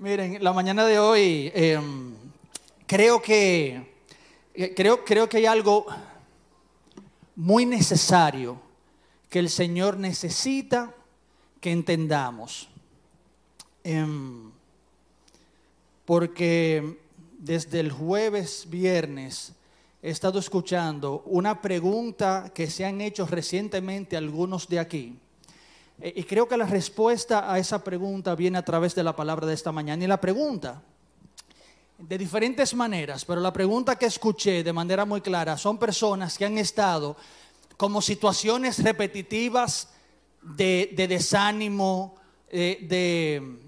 Miren, la mañana de hoy em, creo que eh, creo, creo que hay algo muy necesario que el Señor necesita que entendamos. Em, porque desde el jueves, viernes, he estado escuchando una pregunta que se han hecho recientemente algunos de aquí. E, y creo que la respuesta a esa pregunta viene a través de la palabra de esta mañana. Y la pregunta, de diferentes maneras, pero la pregunta que escuché de manera muy clara son personas que han estado como situaciones repetitivas de, desánimo, eh, de,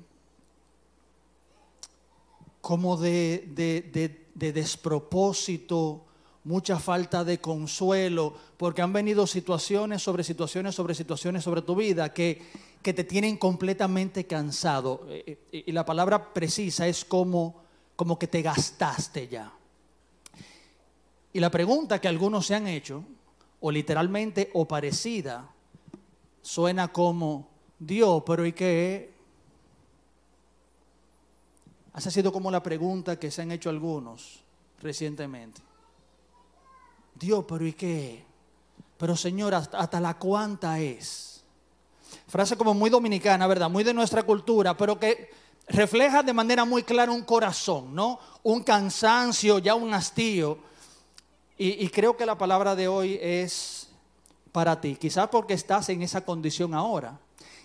como de despropósito, mucha falta de consuelo, porque han venido situaciones sobre situaciones sobre situaciones sobre tu vida que, que te tienen completamente cansado. Eh, eh, y la palabra precisa es como, como que te gastaste ya. Y la pregunta que algunos se han hecho, o literalmente o parecida, suena como, Dios, pero ¿y qué? ha sido como la pregunta que se han hecho algunos recientemente. Dios, pero ¿y qué? Pero Señor, ¿hasta, la cuánta es? Frase como muy dominicana, ¿verdad? Muy de nuestra cultura, pero que refleja de manera muy clara un corazón, ¿no? Un cansancio, ya un hastío. Y, y creo que la palabra de hoy es para ti, quizás porque estás en esa condición ahora.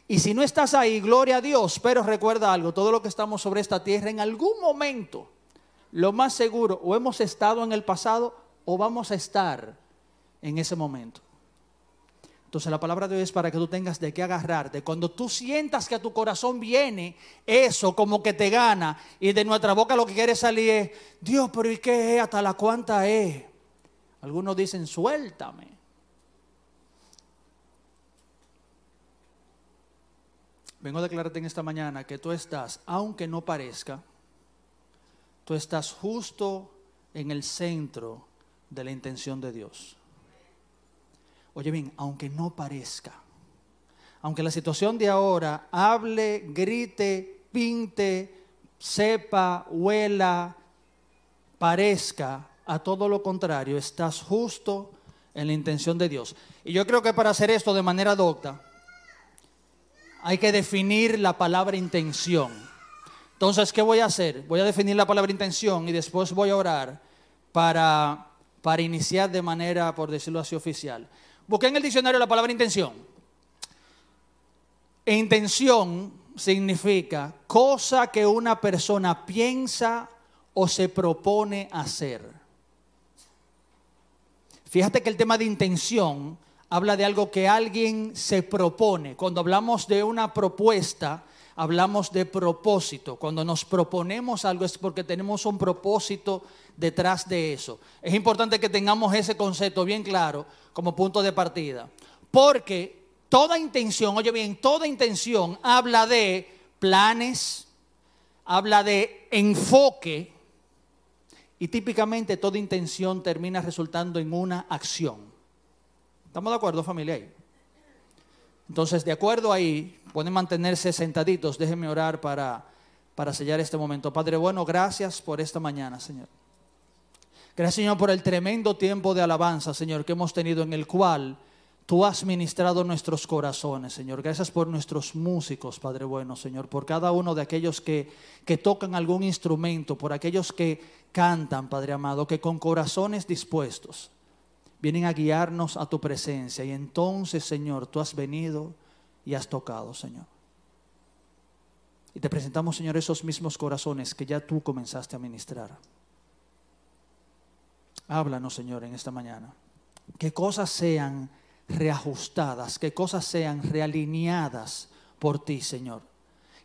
Y si no estás ahí, gloria a Dios, pero recuerda algo, todo lo que estamos sobre esta tierra en algún momento, lo más seguro, o hemos estado en el pasado o vamos a estar en ese momento. Entonces la palabra de hoy es para que tú tengas de qué agarrarte. Cuando tú sientas que a tu corazón viene eso como que te gana y de nuestra boca lo que quiere salir es, Dios, pero ¿y qué es? ¿Hasta la cuánta es? Algunos dicen, suéltame. Vengo a declararte en esta mañana que tú estás, aunque no parezca, tú estás justo en el centro de la intención de Dios. Oye bien, aunque no parezca, aunque la situación de ahora hable, grite, pinte, sepa, huela, parezca, a todo lo contrario, estás justo en la intención de Dios. Y yo creo que para hacer esto de manera docta, hay que definir la palabra intención. Entonces, ¿qué voy a hacer? Voy a definir la palabra intención y después voy a orar para para iniciar de manera, por decirlo así, oficial. Busqué en el diccionario la palabra intención. E intención significa cosa que una persona piensa o se propone hacer. Fíjate que el tema de intención habla de algo que alguien se propone. Cuando hablamos de una propuesta, hablamos de propósito. Cuando nos proponemos algo es porque tenemos un propósito detrás de eso. Es importante que tengamos ese concepto bien claro como punto de partida. Porque toda intención, oye bien, toda intención habla de planes, habla de enfoque y típicamente toda intención termina resultando en una acción. ¿Estamos de acuerdo familia? Entonces, de acuerdo ahí, pueden mantenerse sentaditos. Déjenme orar para, para sellar este momento. Padre bueno, gracias por esta mañana, Señor. Gracias, Señor, por el tremendo tiempo de alabanza, Señor, que hemos tenido en el cual tú has ministrado nuestros corazones, Señor. Gracias por nuestros músicos, Padre bueno, Señor, por cada uno de aquellos que, que tocan algún instrumento, por aquellos que cantan, Padre amado, que con corazones dispuestos vienen a guiarnos a tu presencia. Y entonces, Señor, tú has venido y has tocado, Señor. Y te presentamos, Señor, esos mismos corazones que ya tú comenzaste a ministrar. Háblanos, Señor, en esta mañana. Que cosas sean reajustadas, que cosas sean realineadas por ti, Señor.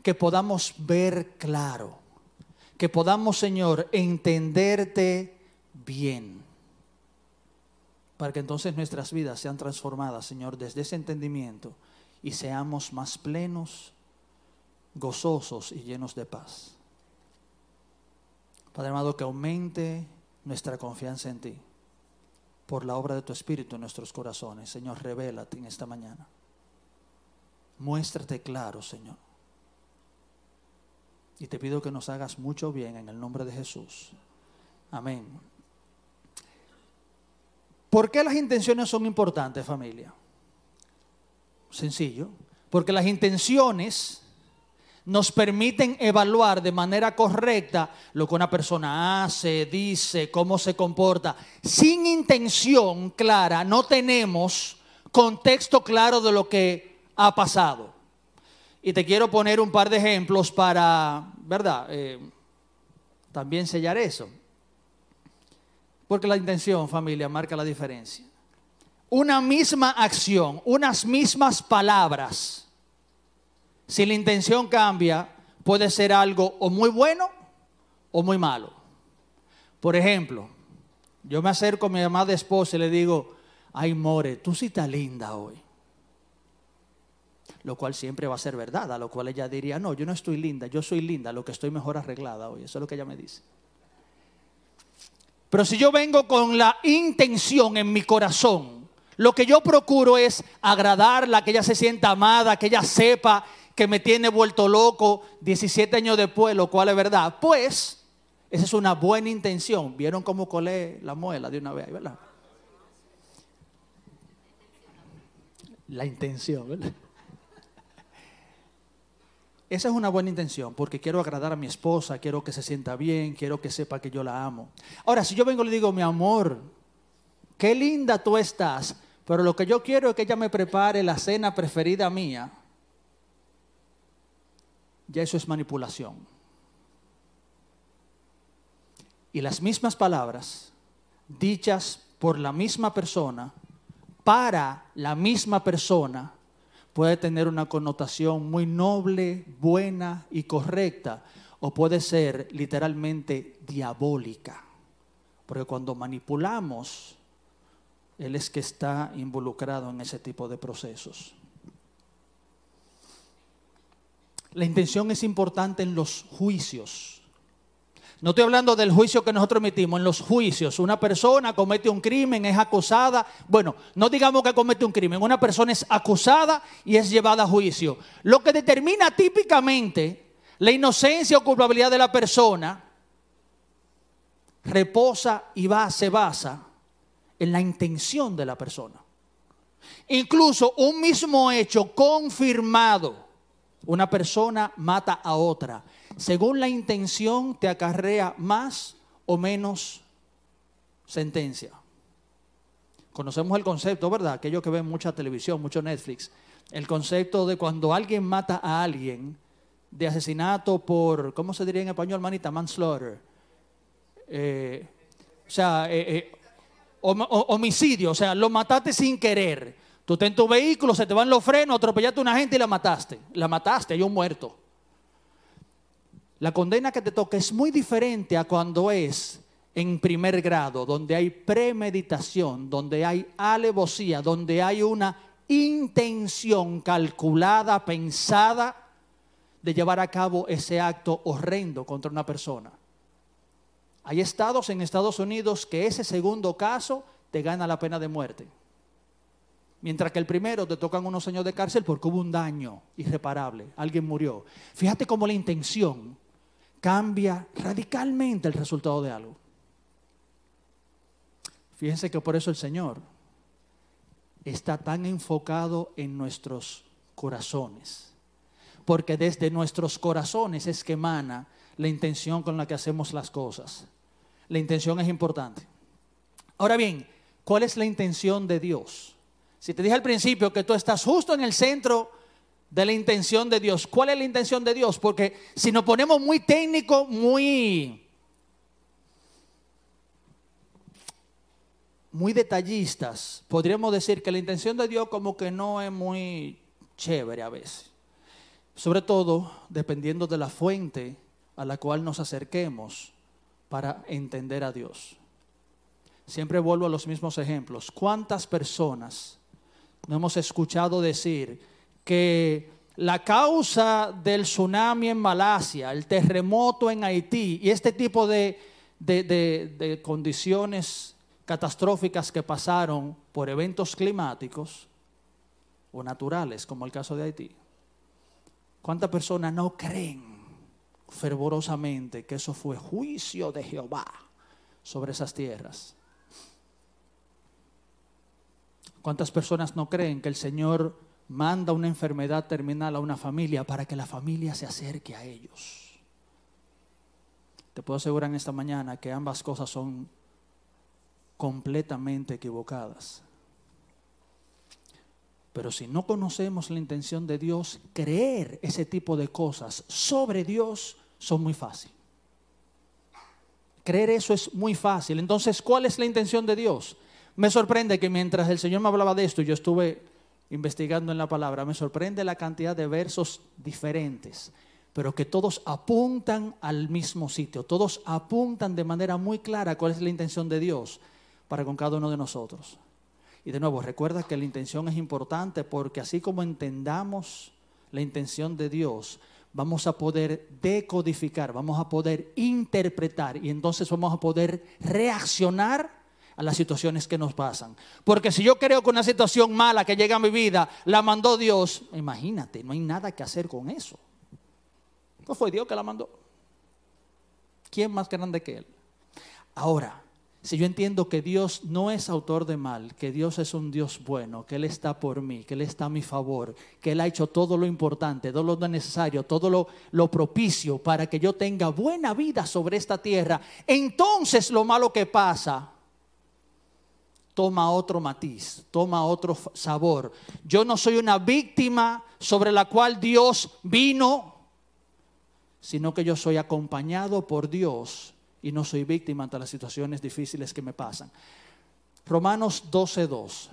Que podamos ver claro, que podamos, Señor, entenderte bien. Para que entonces nuestras vidas sean transformadas, Señor, desde ese entendimiento y seamos más plenos, gozosos y llenos de paz. Padre amado, que aumente nuestra confianza en ti por la obra de tu Espíritu en nuestros corazones. Señor, revélate en esta mañana. Muéstrate claro, Señor. Y te pido que nos hagas mucho bien en el nombre de Jesús. Amén. ¿Por qué las intenciones son importantes, familia? Sencillo. Porque las intenciones nos permiten evaluar de manera correcta lo que una persona hace, dice, cómo se comporta. Sin intención clara no tenemos contexto claro de lo que ha pasado. Y te quiero poner un par de ejemplos para, ¿verdad? Eh, también sellar eso. Porque la intención, familia, marca la diferencia. Una misma acción, unas mismas palabras si la intención cambia, puede ser algo o muy bueno o muy malo. Por ejemplo, yo me acerco a mi amada esposa y le digo, ay More, tú sí estás linda hoy. Lo cual siempre va a ser verdad, a lo cual ella diría, no, yo no estoy linda, yo soy linda, lo que estoy mejor arreglada hoy. Eso es lo que ella me dice. Pero si yo vengo con la intención en mi corazón, lo que yo procuro es agradarla, que ella se sienta amada, que ella sepa que me tiene vuelto loco 17 años después, lo cual es verdad. Pues, esa es una buena intención. ¿Vieron cómo colé la muela de una vez, verdad? La intención, ¿verdad? Esa es una buena intención, porque quiero agradar a mi esposa, quiero que se sienta bien, quiero que sepa que yo la amo. Ahora, si yo vengo y le digo, mi amor, qué linda tú estás, pero lo que yo quiero es que ella me prepare la cena preferida mía, ya eso es manipulación. Y las mismas palabras, dichas por la misma persona, para la misma persona, puede tener una connotación muy noble, buena y correcta, o puede ser literalmente diabólica. Porque cuando manipulamos, Él es que está involucrado en ese tipo de procesos. La intención es importante en los juicios. No estoy hablando del juicio que nosotros emitimos, en los juicios. Una persona comete un crimen, es acusada. Bueno, no digamos que comete un crimen, una persona es acusada y es llevada a juicio. Lo que determina típicamente la inocencia o culpabilidad de la persona reposa y va, se basa en la intención de la persona. Incluso un mismo hecho confirmado una persona mata a otra. Según la intención te acarrea más o menos sentencia. Conocemos el concepto, ¿verdad? Aquellos que ven mucha televisión, mucho Netflix. El concepto de cuando alguien mata a alguien de asesinato por, ¿cómo se diría en español, manita? Manslaughter. Eh, o sea, eh, eh, homicidio, o sea, lo mataste sin querer. Tú estás en tu vehículo, se te van los frenos, atropellaste a una gente y la mataste. La mataste, hay un muerto. La condena que te toca es muy diferente a cuando es en primer grado, donde hay premeditación, donde hay alevosía, donde hay una intención calculada, pensada de llevar a cabo ese acto horrendo contra una persona. Hay estados en Estados Unidos que ese segundo caso te gana la pena de muerte. Mientras que el primero te tocan unos años de cárcel porque hubo un daño irreparable, alguien murió. Fíjate cómo la intención cambia radicalmente el resultado de algo. Fíjense que por eso el Señor está tan enfocado en nuestros corazones. Porque desde nuestros corazones es que emana la intención con la que hacemos las cosas. La intención es importante. Ahora bien, ¿cuál es la intención de Dios? Si te dije al principio que tú estás justo en el centro de la intención de Dios, ¿cuál es la intención de Dios? Porque si nos ponemos muy técnicos, muy muy detallistas, podríamos decir que la intención de Dios como que no es muy chévere a veces. Sobre todo dependiendo de la fuente a la cual nos acerquemos para entender a Dios. Siempre vuelvo a los mismos ejemplos. ¿Cuántas personas no hemos escuchado decir que la causa del tsunami en Malasia, el terremoto en Haití y este tipo de, de, condiciones catastróficas que pasaron por eventos climáticos o naturales, como el caso de Haití. ¿Cuántas personas no creen fervorosamente que eso fue juicio de Jehová sobre esas tierras. ¿Cuántas personas no creen que el Señor manda una enfermedad terminal a una familia para que la familia se acerque a ellos? Te puedo asegurar en esta mañana que ambas cosas son completamente equivocadas. Pero si no conocemos la intención de Dios, creer ese tipo de cosas sobre Dios son muy fácil. Creer eso es muy fácil. Entonces, ¿cuál es la intención de Dios? Me sorprende que mientras el Señor me hablaba de esto, yo estuve investigando en la palabra, me sorprende la cantidad de versos diferentes, pero que todos apuntan al mismo sitio, todos apuntan de manera muy clara cuál es la intención de Dios para con cada uno de nosotros. Y de nuevo, recuerda que la intención es importante porque así como entendamos la intención de Dios, vamos a poder decodificar, vamos a poder interpretar y entonces vamos a poder reaccionar a las situaciones que nos pasan. Porque si yo creo que una situación mala que llega a mi vida la mandó Dios, imagínate, no hay nada que hacer con eso. No fue Dios que la mandó. ¿Quién más grande que Él? Ahora, si yo entiendo que Dios no es autor de mal, que Dios es un Dios bueno, que Él está por mí, que Él está a mi favor, que Él ha hecho todo lo importante, todo lo necesario, todo lo, lo propicio para que yo tenga buena vida sobre esta tierra, entonces lo malo que pasa toma otro matiz, toma otro sabor. Yo no soy una víctima sobre la cual Dios vino, sino que yo soy acompañado por Dios y no soy víctima ante las situaciones difíciles que me pasan. Romanos 12.2.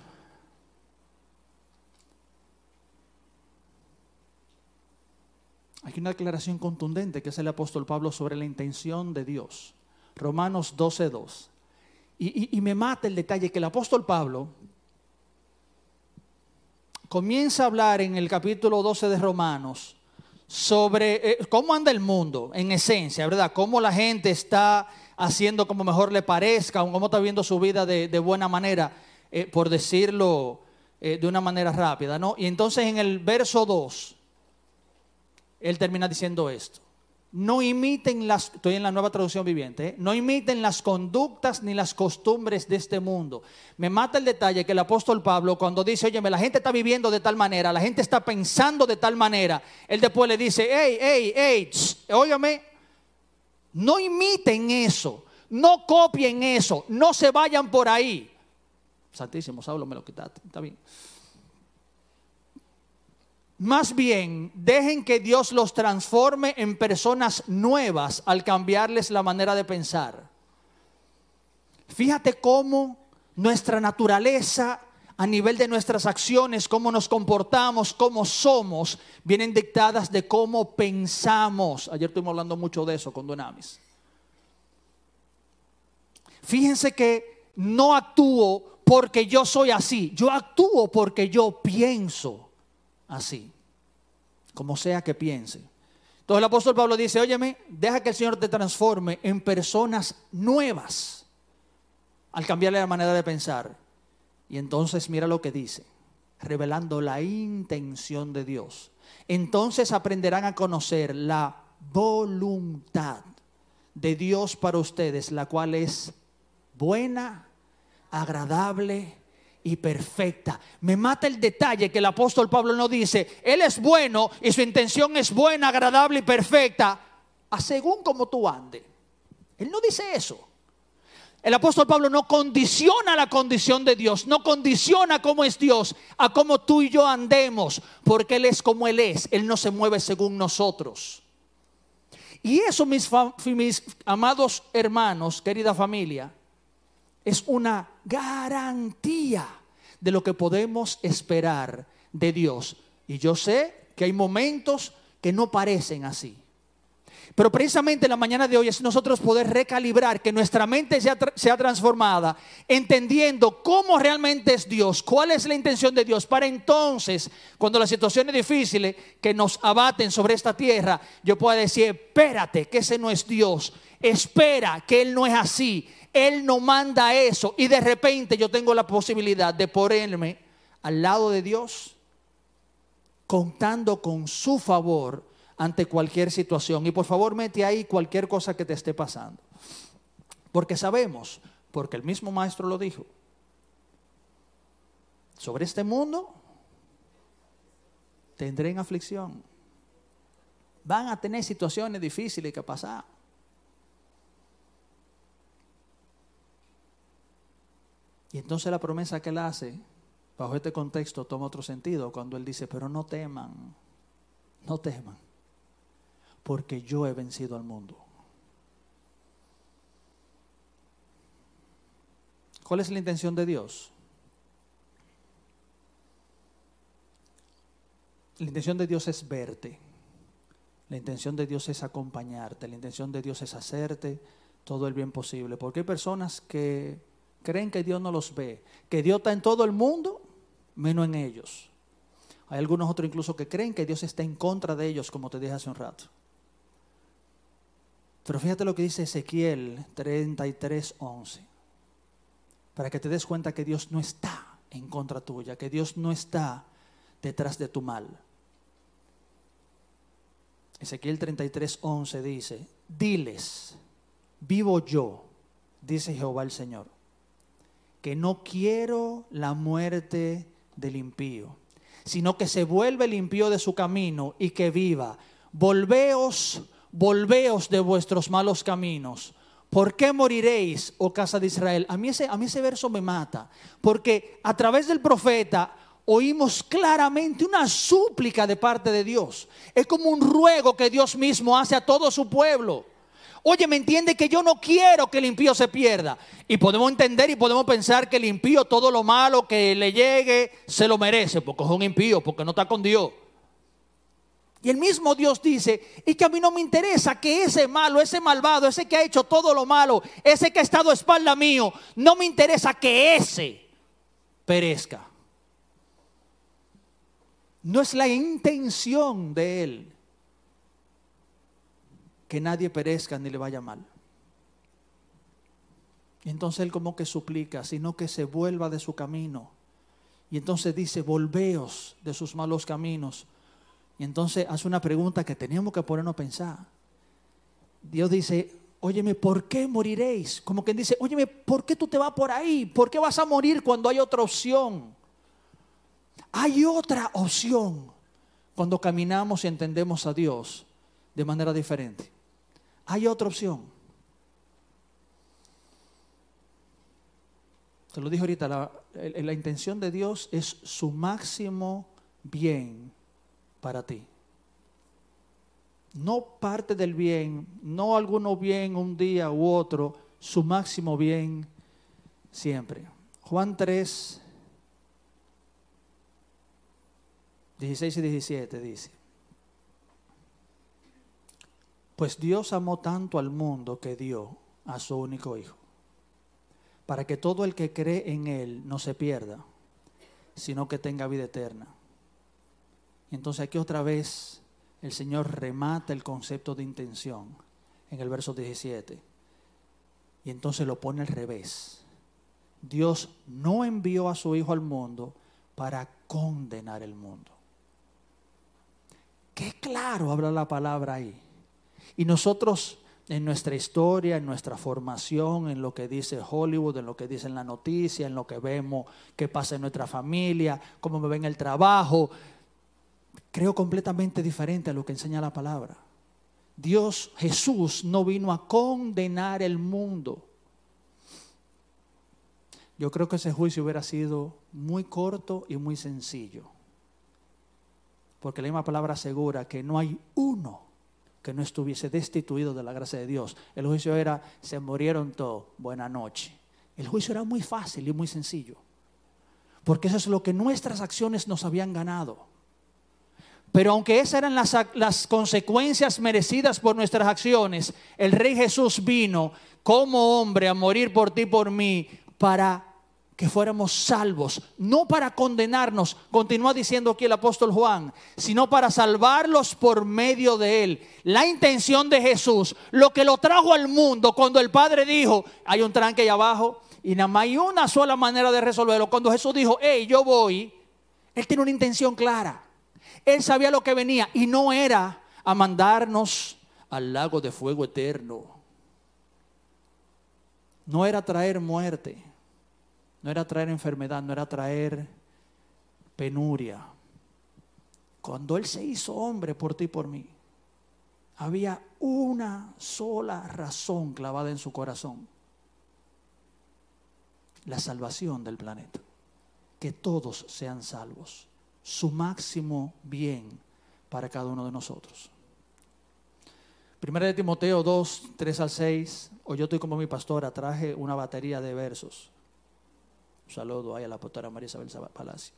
Hay una declaración contundente que es el apóstol Pablo sobre la intención de Dios. Romanos 12.2. Y, y me mata el detalle que el apóstol Pablo comienza a hablar en el capítulo 12 de Romanos sobre eh, cómo anda el mundo en esencia, ¿verdad? Cómo la gente está haciendo como mejor le parezca, cómo está viendo su vida de, buena manera, eh, por decirlo eh, de una manera rápida, ¿no? Y entonces en el verso 2, él termina diciendo esto no imiten las, estoy en la nueva traducción viviente, ¿eh? no imiten las conductas ni las costumbres de este mundo. Me mata el detalle que el apóstol Pablo cuando dice, oye, la gente está viviendo de tal manera, la gente está pensando de tal manera, él después le dice, hey, hey, hey, óyame, no imiten eso, no copien eso, no se vayan por ahí. Santísimo, Saulo me lo quitaste, está bien. Más bien, dejen que Dios los transforme en personas nuevas al cambiarles la manera de pensar. Fíjate cómo nuestra naturaleza a nivel de nuestras acciones, cómo nos comportamos, cómo somos, vienen dictadas de cómo pensamos. Ayer estuvimos hablando mucho de eso con Donamis. Fíjense que no actúo porque yo soy así, yo actúo porque yo pienso así, como sea que piense. Entonces el apóstol Pablo dice, óyeme, deja que el Señor te transforme en personas nuevas al cambiarle la manera de pensar. Y entonces mira lo que dice, revelando la intención de Dios. Entonces aprenderán a conocer la voluntad de Dios para ustedes, la cual es buena, agradable y perfecta. Me mata el detalle que el apóstol Pablo no dice, Él es bueno y su intención es buena, agradable y perfecta, a según como tú andes. Él no dice eso. El apóstol Pablo no condiciona la condición de Dios, no condiciona cómo es Dios a cómo tú y yo andemos, porque Él es como Él es, Él no se mueve según nosotros. Y eso, mis, mis amados hermanos, querida familia, es una garantía de lo que podemos esperar de Dios. Y yo sé que hay momentos que no parecen así. Pero precisamente la mañana de hoy es nosotros poder recalibrar, que nuestra mente sea, sea, transformada, entendiendo cómo realmente es Dios, cuál es la intención de Dios, para entonces, cuando las situaciones difíciles que nos abaten sobre esta tierra, yo pueda decir, espérate, que ese no es Dios, espera, que Él no es así, él no manda eso y de repente yo tengo la posibilidad de ponerme al lado de Dios, contando con su favor ante cualquier situación. Y por favor mete ahí cualquier cosa que te esté pasando. Porque sabemos, porque el mismo maestro lo dijo, sobre este mundo tendré en aflicción. Van a tener situaciones difíciles que pasar. Y entonces la promesa que él hace, bajo este contexto, toma otro sentido cuando él dice, pero no teman, no teman, porque yo he vencido al mundo. ¿Cuál es la intención de Dios? La intención de Dios es verte. La intención de Dios es acompañarte. La intención de Dios es hacerte todo el bien posible. Porque hay personas que creen que Dios no los ve, que Dios está en todo el mundo, menos en ellos. Hay algunos otros incluso que creen que Dios está en contra de ellos, como te dije hace un rato. Pero fíjate lo que dice Ezequiel 33, 11. Para que te des cuenta que Dios no está en contra tuya, que Dios no está detrás de tu mal. Ezequiel 33, 11 dice, diles, vivo yo, dice Jehová el Señor que no quiero la muerte del impío, sino que se vuelve el impío de su camino y que viva. Volveos, volveos de vuestros malos caminos. ¿Por qué moriréis, oh casa de Israel? A mí, ese, a mí ese verso me mata, porque a través del profeta oímos claramente una súplica de parte de Dios. Es como un ruego que Dios mismo hace a todo su pueblo. Oye, me entiende que yo no quiero que el impío se pierda. Y podemos entender y podemos pensar que el impío todo lo malo que le llegue se lo merece, porque es un impío, porque no está con Dios. Y el mismo Dios dice, y que a mí no me interesa que ese malo, ese malvado, ese que ha hecho todo lo malo, ese que ha estado a espalda mío, no me interesa que ese perezca. No es la intención de Él que nadie perezca ni le vaya mal. Y entonces él como que suplica, sino que se vuelva de su camino. Y entonces dice, volveos de sus malos caminos. Y entonces hace una pregunta que teníamos que ponernos a pensar. Dios dice, óyeme, ¿por qué moriréis? Como quien dice, óyeme, ¿por qué tú te vas por ahí? ¿Por qué vas a morir cuando hay otra opción? Hay otra opción cuando caminamos y entendemos a Dios de manera diferente. Hay otra opción. Te lo dije ahorita, la, la, intención de Dios es su máximo bien para ti. No parte del bien, no alguno bien un día u otro, su máximo bien siempre. Juan 3, 16 y 17 dice. Pues Dios amó tanto al mundo que dio a su único Hijo, para que todo el que cree en Él no se pierda, sino que tenga vida eterna. Y entonces aquí otra vez el Señor remata el concepto de intención en el verso 17. Y entonces lo pone al revés. Dios no envió a su Hijo al mundo para condenar el mundo. Qué claro habla la palabra ahí. Y nosotros en nuestra historia, en nuestra formación, en lo que dice Hollywood, en lo que dice en la noticia, en lo que vemos que pasa en nuestra familia, cómo me ven el trabajo, creo completamente diferente a lo que enseña la palabra. Dios, Jesús, no vino a condenar el mundo. Yo creo que ese juicio hubiera sido muy corto y muy sencillo. Porque la misma palabra asegura que no hay uno que no estuviese destituido de la gracia de Dios. El juicio era, se murieron todos, buena noche. El juicio era muy fácil y muy sencillo, porque eso es lo que nuestras acciones nos habían ganado. Pero aunque esas eran las, las consecuencias merecidas por nuestras acciones, el Rey Jesús vino como hombre a morir por ti, por mí, para que fuéramos salvos, no para condenarnos, continúa diciendo aquí el apóstol Juan, sino para salvarlos por medio de él. La intención de Jesús, lo que lo trajo al mundo cuando el Padre dijo, hay un tranque ahí abajo, y nada más hay una sola manera de resolverlo. Cuando Jesús dijo, hey, yo voy, él tiene una intención clara. Él sabía lo que venía y no era a mandarnos al lago de fuego eterno. No era traer muerte, no era traer enfermedad, no era traer penuria. Cuando Él se hizo hombre por ti y por mí, había una sola razón clavada en su corazón. La salvación del planeta. Que todos sean salvos. Su máximo bien para cada uno de nosotros. Primera de Timoteo 2, 3 al 6. O yo estoy como mi pastora, traje una batería de versos. Un saludo ahí a la pastora María Isabel Palacio.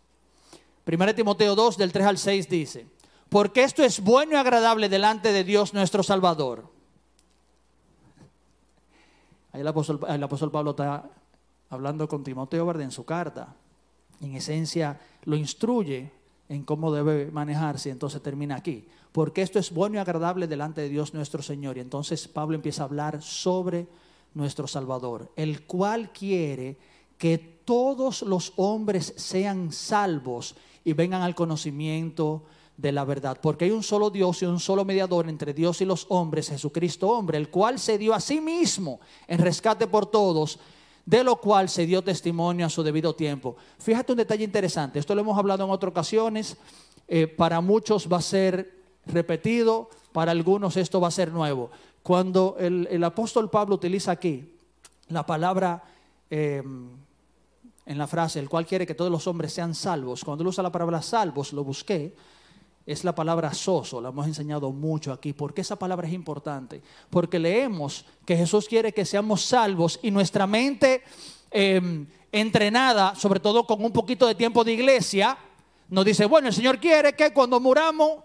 Primera de Timoteo 2, del 3 al 6 dice porque esto es bueno y agradable delante de Dios nuestro Salvador. Ahí el apóstol, Pablo está hablando con Timoteo Verde en su carta. En esencia lo instruye en cómo debe manejarse. Entonces termina aquí. Porque esto es bueno y agradable delante de Dios nuestro Señor. Y entonces Pablo empieza a hablar sobre nuestro Salvador, el cual quiere que todos los hombres sean salvos y vengan al conocimiento de la verdad, porque hay un solo Dios y un solo mediador entre Dios y los hombres, Jesucristo hombre, el cual se dio a sí mismo en rescate por todos, de lo cual se dio testimonio a su debido tiempo. Fíjate un detalle interesante, esto lo hemos hablado en otras ocasiones, eh, para muchos va a ser repetido, para algunos esto va a ser nuevo. Cuando el, apóstol Pablo utiliza aquí la palabra... Em, en la frase, el cual quiere que todos los hombres sean salvos. Cuando él usa la palabra salvos, lo busqué, es la palabra soso, la hemos enseñado mucho aquí. ¿Por qué esa palabra es importante? Porque leemos que Jesús quiere que seamos salvos y nuestra mente em, entrenada, sobre todo con un poquito de tiempo de iglesia, nos dice, bueno, el Señor quiere que cuando muramos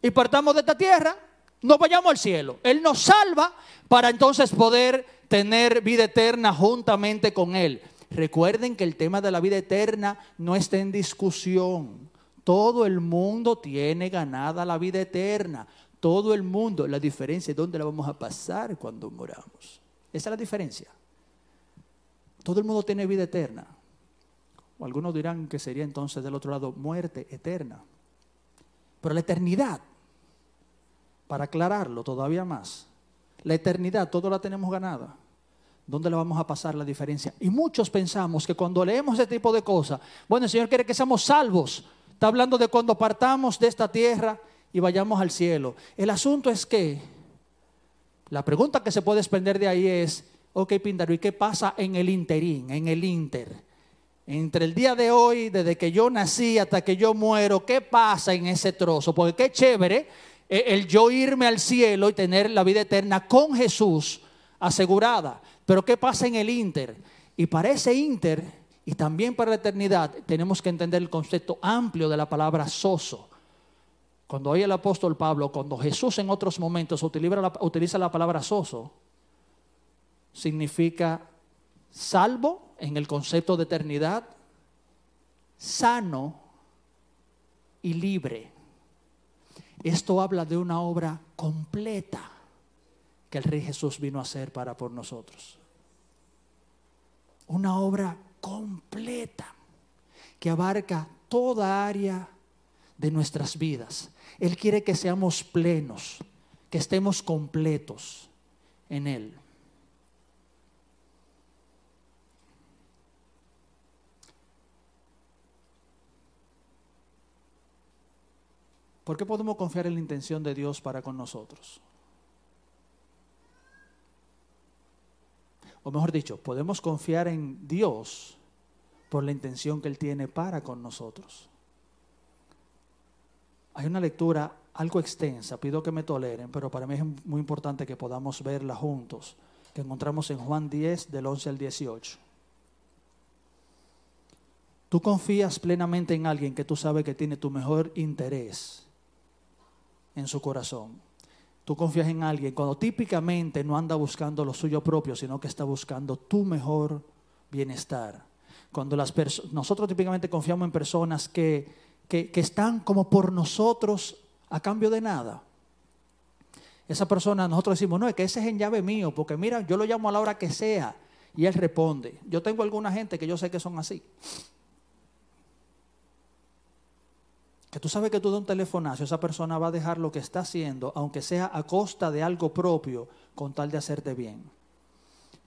y partamos de esta tierra, no vayamos al cielo. Él nos salva para entonces poder tener vida eterna juntamente con Él. Recuerden que el tema de la vida eterna no está en discusión. Todo el mundo tiene ganada la vida eterna. Todo el mundo. La diferencia es dónde la vamos a pasar cuando moramos. Esa es la diferencia. Todo el mundo tiene vida eterna. O algunos dirán que sería entonces del otro lado muerte eterna. Pero la eternidad, para aclararlo todavía más, la eternidad, todo la tenemos ganada. ¿Dónde la vamos a pasar la diferencia? Y muchos pensamos que cuando leemos ese tipo de cosas, bueno, el Señor quiere que seamos salvos. Está hablando de cuando partamos de esta tierra y vayamos al cielo. El asunto es que la pregunta que se puede desprender de ahí es, ok, Píndaro, ¿y qué pasa en el interín, en el inter? Entre el día de hoy, desde que yo nací hasta que yo muero, ¿qué pasa en ese trozo? Porque qué chévere eh, el yo irme al cielo y tener la vida eterna con Jesús asegurada. Pero ¿qué pasa en el inter? Y para ese inter y también para la eternidad tenemos que entender el concepto amplio de la palabra soso. Cuando hoy el apóstol Pablo, cuando Jesús en otros momentos utiliza la, utiliza la palabra soso, significa salvo en el concepto de eternidad, sano y libre. Esto habla de una obra completa que el Rey Jesús vino a hacer para por nosotros. Una obra completa que abarca toda área de nuestras vidas. Él quiere que seamos plenos, que estemos completos en Él. ¿Por qué podemos confiar en la intención de Dios para con nosotros? O mejor dicho, podemos confiar en Dios por la intención que Él tiene para con nosotros. Hay una lectura algo extensa, pido que me toleren, pero para mí es muy importante que podamos verla juntos, que encontramos en Juan 10 del 11 al 18. Tú confías plenamente en alguien que tú sabes que tiene tu mejor interés en su corazón tú confías en alguien cuando típicamente no anda buscando lo suyo propio, sino que está buscando tu mejor bienestar. Cuando las nosotros típicamente confiamos en personas que, que, están como por nosotros a cambio de nada. Esa persona, nosotros decimos, no, es que ese es en llave mío, porque mira, yo lo llamo a la hora que sea y él responde. Yo tengo alguna gente que yo sé que son así. Que tú sabes que tú de un telefonazo, esa persona va a dejar lo que está haciendo, aunque sea a costa de algo propio, con tal de hacerte bien.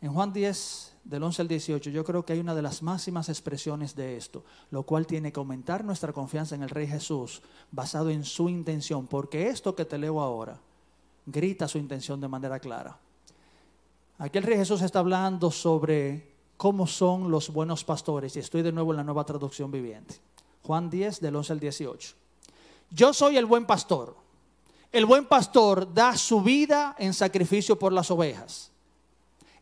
En Juan 10, del 11 al 18, yo creo que hay una de las máximas expresiones de esto, lo cual tiene que aumentar nuestra confianza en el Rey Jesús basado en su intención, porque esto que te leo ahora grita su intención de manera clara. Aquí el Rey Jesús está hablando sobre cómo son los buenos pastores, y estoy de nuevo en la nueva traducción viviente. Juan 10, del 11 al 18. Yo soy el buen pastor. El buen pastor da su vida en sacrificio por las ovejas.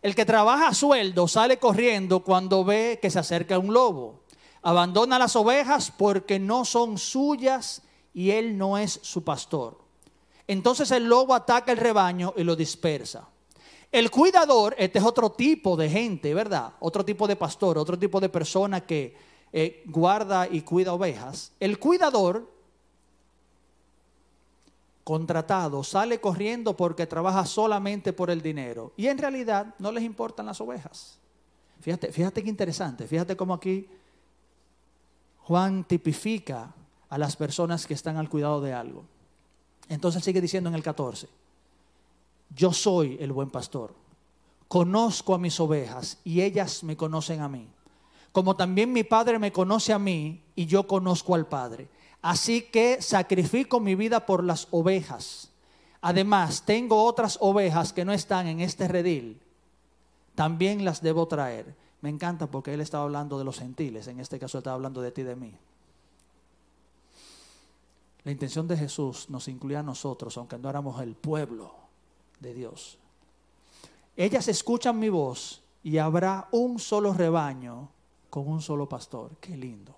El que trabaja a sueldo sale corriendo cuando ve que se acerca un lobo. Abandona las ovejas porque no son suyas y él no es su pastor. Entonces el lobo ataca el rebaño y lo dispersa. El cuidador, este es otro tipo de gente, ¿verdad? Otro tipo de pastor, otro tipo de persona que eh, guarda y cuida ovejas, el cuidador contratado sale corriendo porque trabaja solamente por el dinero y en realidad no les importan las ovejas. Fíjate, fíjate qué interesante, fíjate cómo aquí Juan tipifica a las personas que están al cuidado de algo. Entonces sigue diciendo en el 14, yo soy el buen pastor, conozco a mis ovejas y ellas me conocen a mí como también mi Padre me conoce a mí y yo conozco al Padre. Así que sacrifico mi vida por las ovejas. Además, tengo otras ovejas que no están en este redil. También las debo traer. Me encanta porque él estaba hablando de los gentiles. En este caso estaba hablando de ti y de mí. La intención de Jesús nos incluía a nosotros, aunque no éramos el pueblo de Dios. Ellas escuchan mi voz y habrá un solo rebaño con un solo pastor. Qué lindo.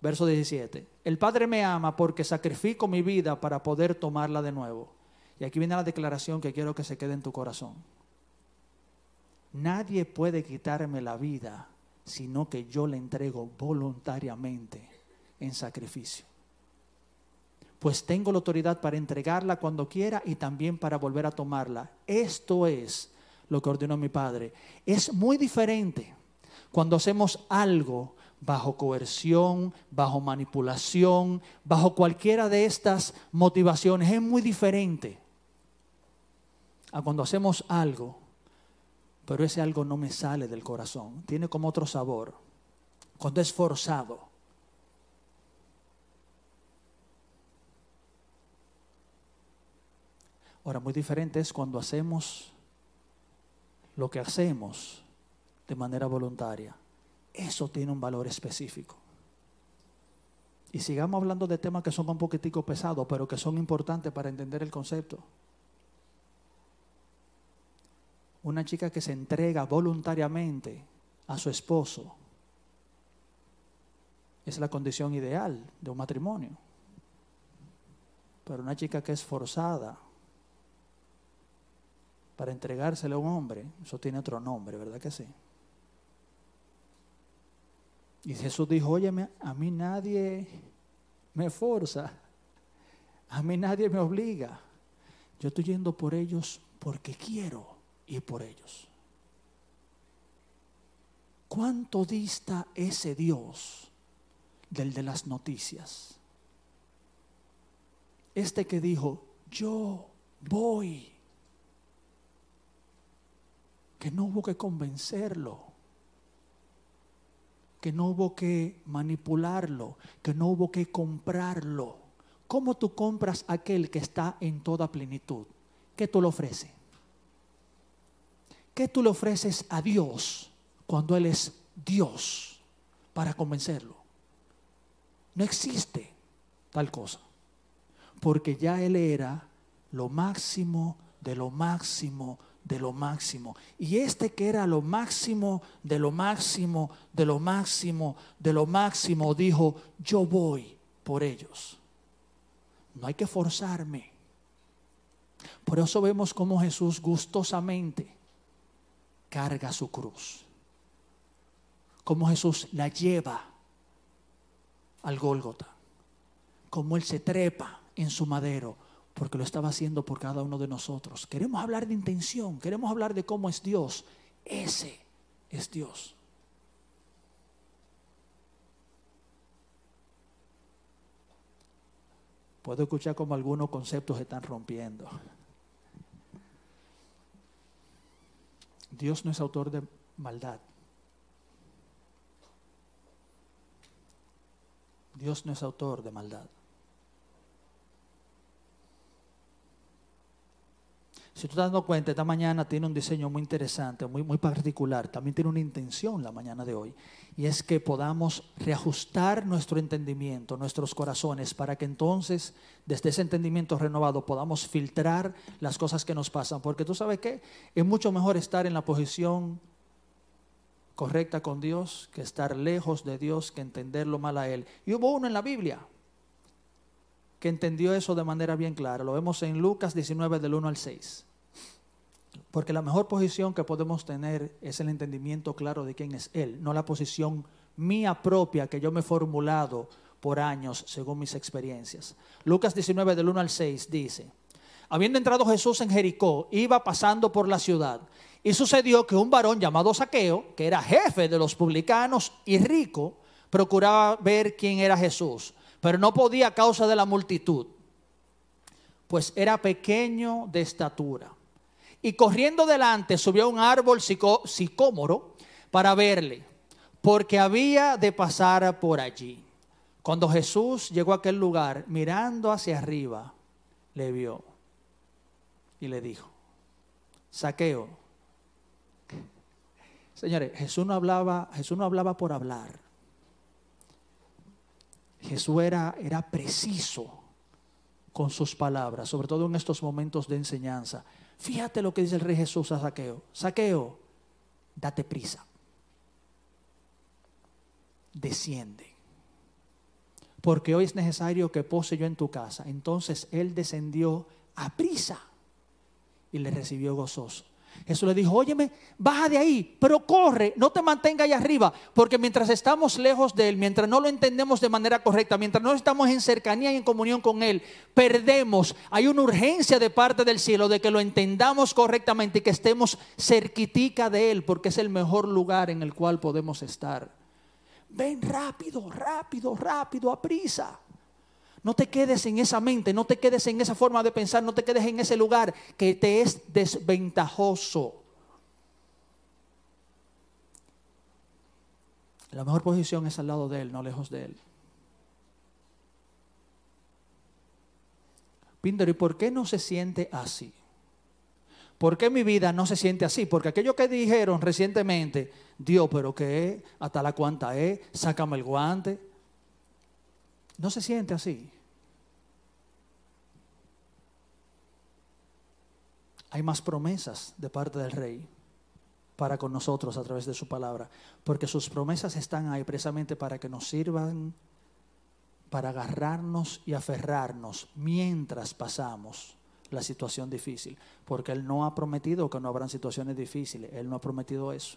Verso 17. El Padre me ama porque sacrifico mi vida para poder tomarla de nuevo. Y aquí viene la declaración que quiero que se quede en tu corazón. Nadie puede quitarme la vida sino que yo le entrego voluntariamente en sacrificio. Pues tengo la autoridad para entregarla cuando quiera y también para volver a tomarla. Esto es lo que ordenó mi Padre. Es muy diferente cuando hacemos algo bajo coerción, bajo manipulación, bajo cualquiera de estas motivaciones, es muy diferente a cuando hacemos algo, pero ese algo no me sale del corazón, tiene como otro sabor, cuando es forzado. Ahora, muy diferente es cuando hacemos lo que hacemos de manera voluntaria. Eso tiene un valor específico. Y sigamos hablando de temas que son un poquitico pesados, pero que son importantes para entender el concepto. Una chica que se entrega voluntariamente a su esposo es la condición ideal de un matrimonio. Pero una chica que es forzada para entregársele a un hombre, eso tiene otro nombre, ¿verdad que sí? Y Jesús dijo, óyeme, a mí nadie me forza, a mí nadie me obliga. Yo estoy yendo por ellos porque quiero ir por ellos. ¿Cuánto dista ese Dios del de las noticias? Este que dijo, yo voy, que no hubo que convencerlo que no hubo que manipularlo, que no hubo que comprarlo. ¿Cómo tú compras aquel que está en toda plenitud? ¿Qué tú le ofreces? ¿Qué tú le ofreces a Dios cuando Él es Dios para convencerlo? No existe tal cosa, porque ya Él era lo máximo de lo máximo de lo máximo. Y este que era lo máximo, de lo máximo, de lo máximo, de lo máximo, dijo, yo voy por ellos. No hay que forzarme. Por eso vemos como Jesús gustosamente carga su cruz. Como Jesús la lleva al Gólgota. Como Él se trepa en su madero porque lo estaba haciendo por cada uno de nosotros. Queremos hablar de intención, queremos hablar de cómo es Dios. Ese es Dios. Puedo escuchar como algunos conceptos se están rompiendo. Dios no es autor de maldad. Dios no es autor de maldad. Si tú te das cuenta, esta mañana tiene un diseño muy interesante, muy, muy particular. También tiene una intención la mañana de hoy. Y es que podamos reajustar nuestro entendimiento, nuestros corazones, para que entonces, desde ese entendimiento renovado, podamos filtrar las cosas que nos pasan. Porque tú sabes que es mucho mejor estar en la posición correcta con Dios que estar lejos de Dios, que entenderlo mal a Él. Y hubo uno en la Biblia que entendió eso de manera bien clara. Lo vemos en Lucas 19 del 1 al 6. Porque la mejor posición que podemos tener es el entendimiento claro de quién es Él, no la posición mía propia que yo me he formulado por años según mis experiencias. Lucas 19 del 1 al 6 dice, habiendo entrado Jesús en Jericó, iba pasando por la ciudad y sucedió que un varón llamado Saqueo, que era jefe de los publicanos y rico, procuraba ver quién era Jesús, pero no podía a causa de la multitud, pues era pequeño de estatura y corriendo delante subió a un árbol sicómoro para verle, porque había de pasar por allí. Cuando Jesús llegó a aquel lugar, mirando hacia arriba, le vio y le dijo, saqueo. Señores, Jesús no hablaba, Jesús no hablaba por hablar. Jesús era, era preciso con sus palabras, sobre todo en estos momentos de enseñanza. Fíjate lo que dice el rey Jesús a Saqueo. Saqueo, date prisa. Desciende. Porque hoy es necesario que pose yo en tu casa. Entonces él descendió a prisa y le recibió gozoso. Jesús le dijo, óyeme, baja de ahí, pero corre, no te mantenga ahí arriba, porque mientras estamos lejos de Él, mientras no lo entendemos de manera correcta, mientras no estamos en cercanía y en comunión con Él, perdemos. Hay una urgencia de parte del cielo de que lo entendamos correctamente y que estemos cerquitica de Él, porque es el mejor lugar en el cual podemos estar. Ven rápido, rápido, rápido, a prisa. No te quedes en esa mente, no te quedes en esa forma de pensar, no te quedes en ese lugar que te es desventajoso. La mejor posición es al lado de Él, no lejos de Él. Pinder, ¿y por qué no se siente así? ¿Por qué mi vida no se siente así? Porque aquello que dijeron recientemente, Dios, pero ¿qué es? Hasta la cuanta es, sácame el guante, no se siente así. Hay más promesas de parte del rey para con nosotros a través de su palabra, porque sus promesas están ahí precisamente para que nos sirvan para agarrarnos y aferrarnos mientras pasamos la situación difícil, porque Él no ha prometido que no habrán situaciones difíciles, Él no ha prometido eso.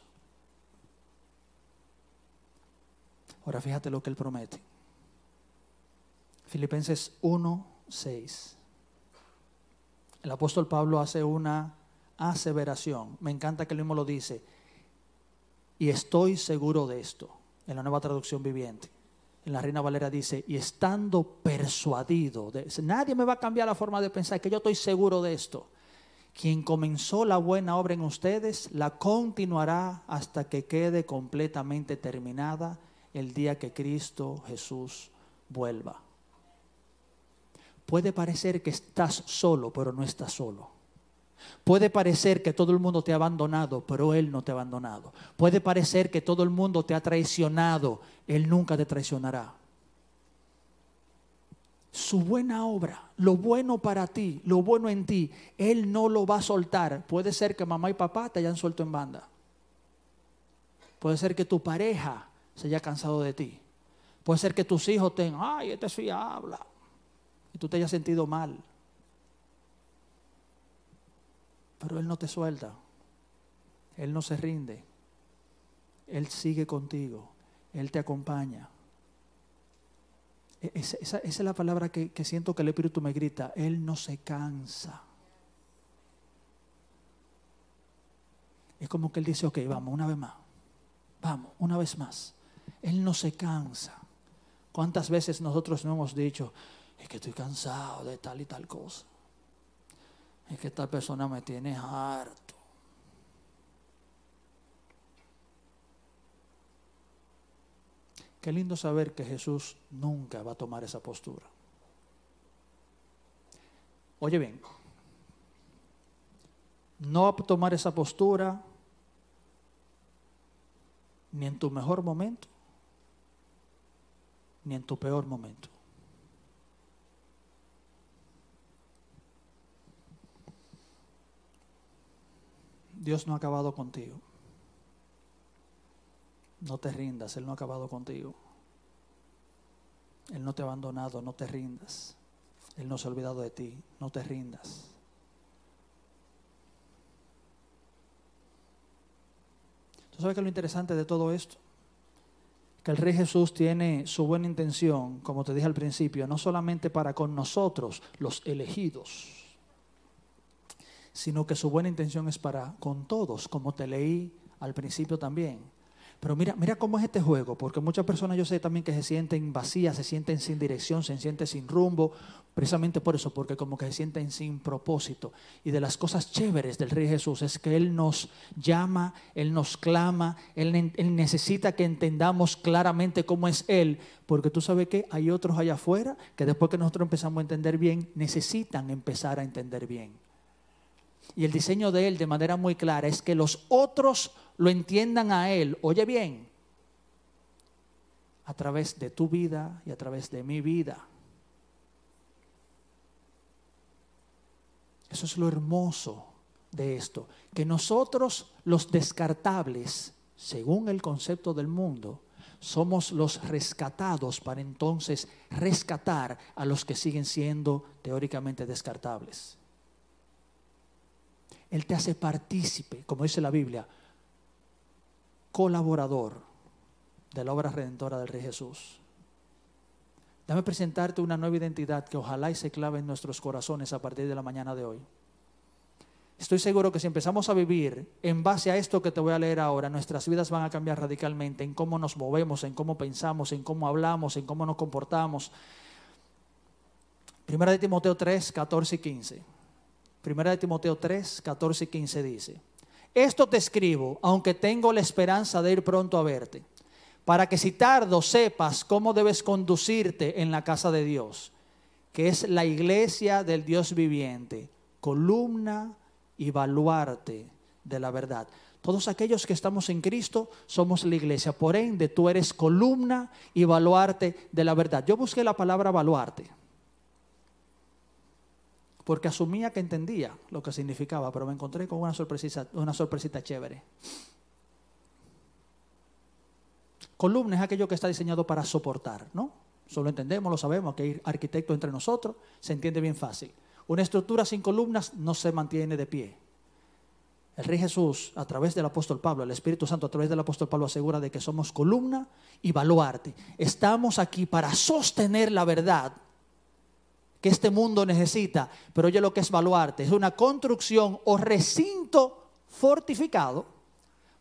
Ahora fíjate lo que Él promete. Filipenses 1, 6. El apóstol Pablo hace una aseveración. Me encanta que él mismo lo dice. Y estoy seguro de esto. En la nueva traducción viviente. En la Reina Valera dice, y estando persuadido, de, nadie me va a cambiar la forma de pensar, que yo estoy seguro de esto. Quien comenzó la buena obra en ustedes, la continuará hasta que quede completamente terminada el día que Cristo Jesús vuelva. Puede parecer que estás solo, pero no estás solo. Puede parecer que todo el mundo te ha abandonado, pero Él no te ha abandonado. Puede parecer que todo el mundo te ha traicionado, Él nunca te traicionará. Su buena obra, lo bueno para ti, lo bueno en ti, Él no lo va a soltar. Puede ser que mamá y papá te hayan suelto en banda. Puede ser que tu pareja se haya cansado de ti. Puede ser que tus hijos tengan, ay, este sí habla y tú te hayas sentido mal. Pero Él no te suelta. Él no se rinde. Él sigue contigo. Él te acompaña. E-, esa, es la palabra que, que siento que el Espíritu me grita. Él no se cansa. Es como que Él dice, ok, vamos, una vez más. Vamos, una vez más. Él no se cansa. ¿Cuántas veces nosotros no hemos dicho, Es que estoy cansado de tal y tal cosa. Es que esta persona me tiene harto. Qué lindo saber que Jesús nunca va a tomar esa postura. Oye bien, no va a tomar esa postura ni en tu mejor momento, ni en tu peor momento. Dios no ha acabado contigo. No te rindas, Él no ha acabado contigo. Él no te ha abandonado, no te rindas. Él no se ha olvidado de ti, no te rindas. ¿Tú sabes qué es lo interesante de todo esto? Que el Rey Jesús tiene su buena intención, como te dije al principio, no solamente para con nosotros, los elegidos, sino que su buena intención es para con todos, como te leí al principio también. Pero mira, mira cómo es este juego, porque muchas personas yo sé también que se sienten vacías, se sienten sin dirección, se sienten sin rumbo, precisamente por eso, porque como que se sienten sin propósito. Y de las cosas chéveres del Rey Jesús es que Él nos llama, Él nos clama, Él, él necesita que entendamos claramente cómo es Él, porque tú sabes que hay otros allá afuera que después que nosotros empezamos a entender bien, necesitan empezar a entender bien. Y el diseño de Él de manera muy clara es que los otros lo entiendan a Él, oye bien, a través de tu vida y a través de mi vida. Eso es lo hermoso de esto, que nosotros los descartables, según el concepto del mundo, somos los rescatados para entonces rescatar a los que siguen siendo teóricamente descartables. Él te hace partícipe, como dice la Biblia, colaborador de la obra redentora del Rey Jesús. Dame presentarte una nueva identidad que ojalá y se clave en nuestros corazones a partir de la mañana de hoy. Estoy seguro que si empezamos a vivir en base a esto que te voy a leer ahora, nuestras vidas van a cambiar radicalmente en cómo nos movemos, en cómo pensamos, en cómo hablamos, en cómo nos comportamos. Primera de Timoteo 3, 14 y 15. Primera de Timoteo 3, 14 y 15 dice. Esto te escribo, aunque tengo la esperanza de ir pronto a verte, para que si tardo sepas cómo debes conducirte en la casa de Dios, que es la iglesia del Dios viviente, columna y baluarte de la verdad. Todos aquellos que estamos en Cristo somos la iglesia. Por ende, tú eres columna y baluarte de la verdad. Yo busqué la palabra baluarte porque asumía que entendía lo que significaba, pero me encontré con una sorpresita, una sorpresita chévere. Columna es aquello que está diseñado para soportar, ¿no? Solo entendemos, lo sabemos, que hay arquitecto entre nosotros, se entiende bien fácil. Una estructura sin columnas no se mantiene de pie. El Rey Jesús, a través del apóstol Pablo, el Espíritu Santo, a través del apóstol Pablo, asegura de que somos columna y baluarte. Estamos aquí para sostener la verdad que este mundo necesita, pero oye lo que es baluarte, es una construcción o recinto fortificado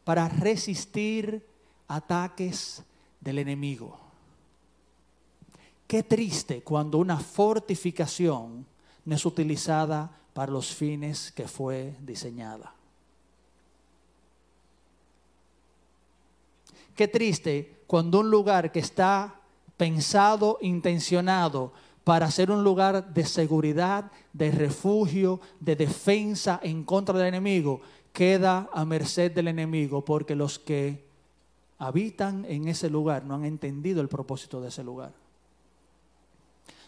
para resistir ataques del enemigo. Qué triste cuando una fortificación no es utilizada para los fines que fue diseñada. Qué triste cuando un lugar que está pensado, intencionado para ser un lugar de seguridad, de refugio, de defensa en contra del enemigo, queda a merced del enemigo, porque los que habitan en ese lugar no han entendido el propósito de ese lugar.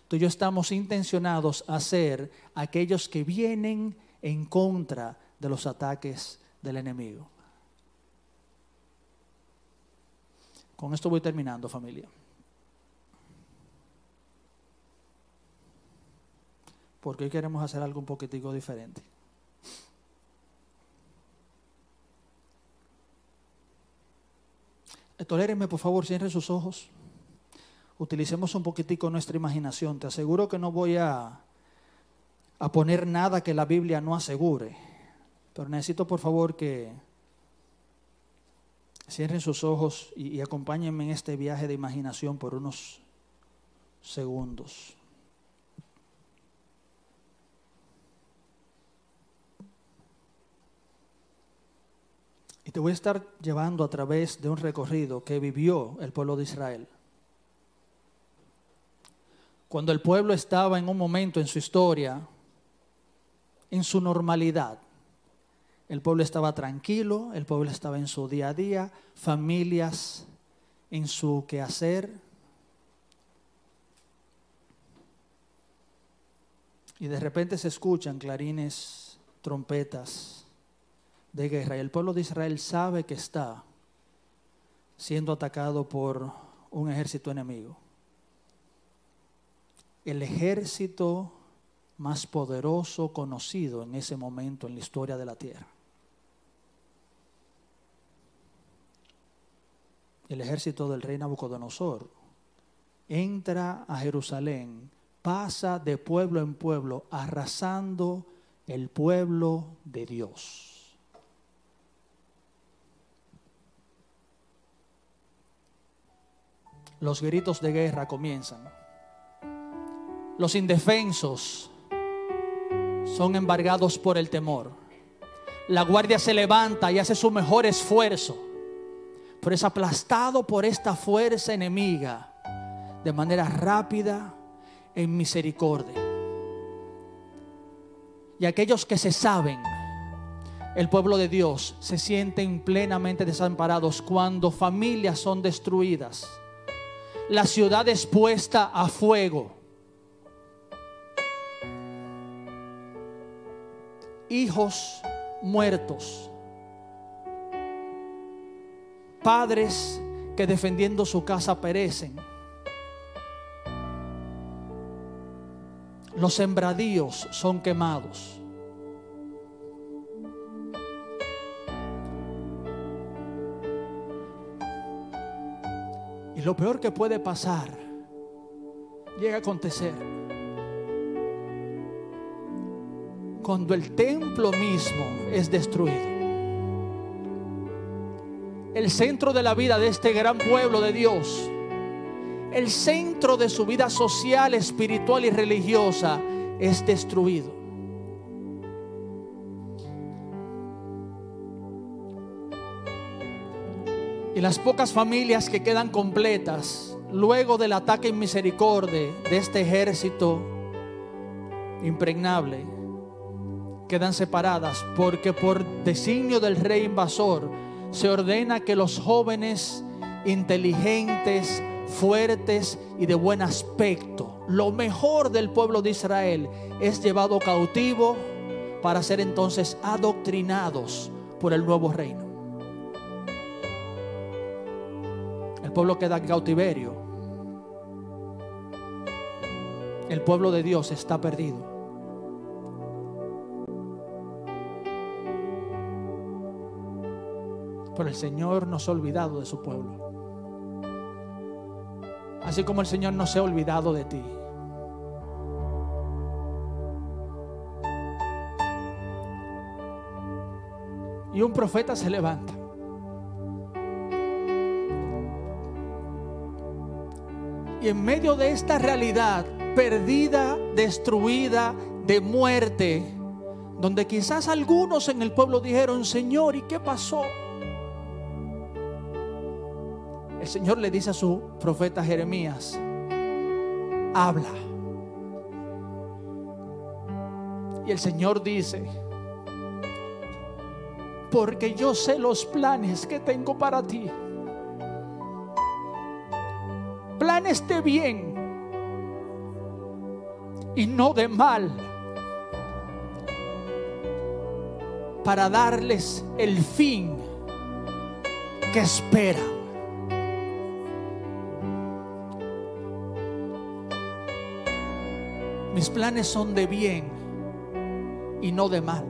Tú y yo estamos intencionados a ser aquellos que vienen en contra de los ataques del enemigo. Con esto voy terminando, familia. Porque hoy queremos hacer algo un poquitico diferente. Tolérenme, por favor, cierren sus ojos. Utilicemos un poquitico nuestra imaginación. Te aseguro que no voy a, a poner nada que la Biblia no asegure. Pero necesito, por favor, que cierren sus ojos y, y acompáñenme en este viaje de imaginación por unos segundos. Te voy a estar llevando a través de un recorrido que vivió el pueblo de Israel. Cuando el pueblo estaba en un momento en su historia, en su normalidad, el pueblo estaba tranquilo, el pueblo estaba en su día a día, familias en su quehacer. Y de repente se escuchan clarines, trompetas de guerra. Y el pueblo de Israel sabe que está siendo atacado por un ejército enemigo. El ejército más poderoso conocido en ese momento en la historia de la tierra. el ejército del rey Nabucodonosor entra a Jerusalén, pasa de pueblo en pueblo, arrasando el pueblo de Dios. Los gritos de guerra comienzan. Los indefensos son embargados por el temor. La guardia se levanta y hace su mejor esfuerzo pero es aplastado por esta fuerza enemiga de manera rápida en misericordia. Y aquellos que se saben, el pueblo de Dios, se sienten plenamente desamparados cuando familias son destruidas, la ciudad es puesta a fuego. Hijos muertos padres que defendiendo su casa perecen. Los sembradíos son quemados. Lo peor que puede pasar llega a acontecer. Cuando el templo mismo es destruido. El centro de la vida de este gran pueblo de Dios, el centro de su vida social, espiritual y religiosa es destruido. Y las pocas familias que quedan completas luego del ataque misericordia de este ejército impregnable quedan separadas porque por designio del rey invasor se ordena que los jóvenes inteligentes, fuertes y de buen aspecto, lo mejor del pueblo de Israel, es llevado cautivo para ser entonces adoctrinados por el nuevo reino. Pueblo queda en cautiverio. El pueblo de Dios está perdido. Pero el Señor no se ha olvidado de su pueblo. Así como el Señor no se ha olvidado de ti. Y un profeta se levanta. Y en medio de esta realidad perdida, destruida, de muerte, donde quizás algunos en el pueblo dijeron, Señor, ¿y qué pasó? el Señor le dice a su profeta Jeremías, habla. Y el Señor dice, porque yo sé los planes que tengo para ti. Planes de bien y no de mal. Para darles el fin que esperan. Mis planes son de bien y no de mal.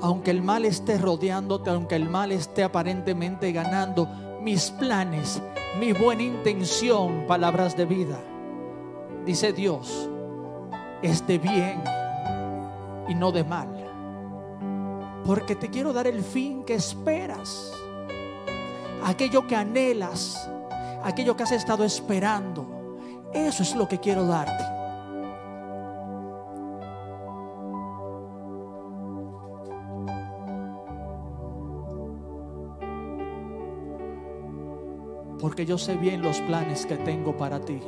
Aunque el mal esté rodeándote, aunque el mal esté aparentemente ganando, mis planes, mi buena intención, palabras de vida, dice Dios, es de bien y no de mal. Porque te quiero dar el fin que esperas, aquello que anhelas, aquello que has estado esperando eso es lo que quiero darte. Porque yo sé bien los planes que tengo para ti.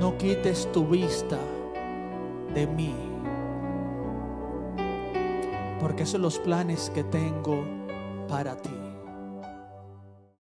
No quites tu vista de mí, porque son los planes que tengo para ti.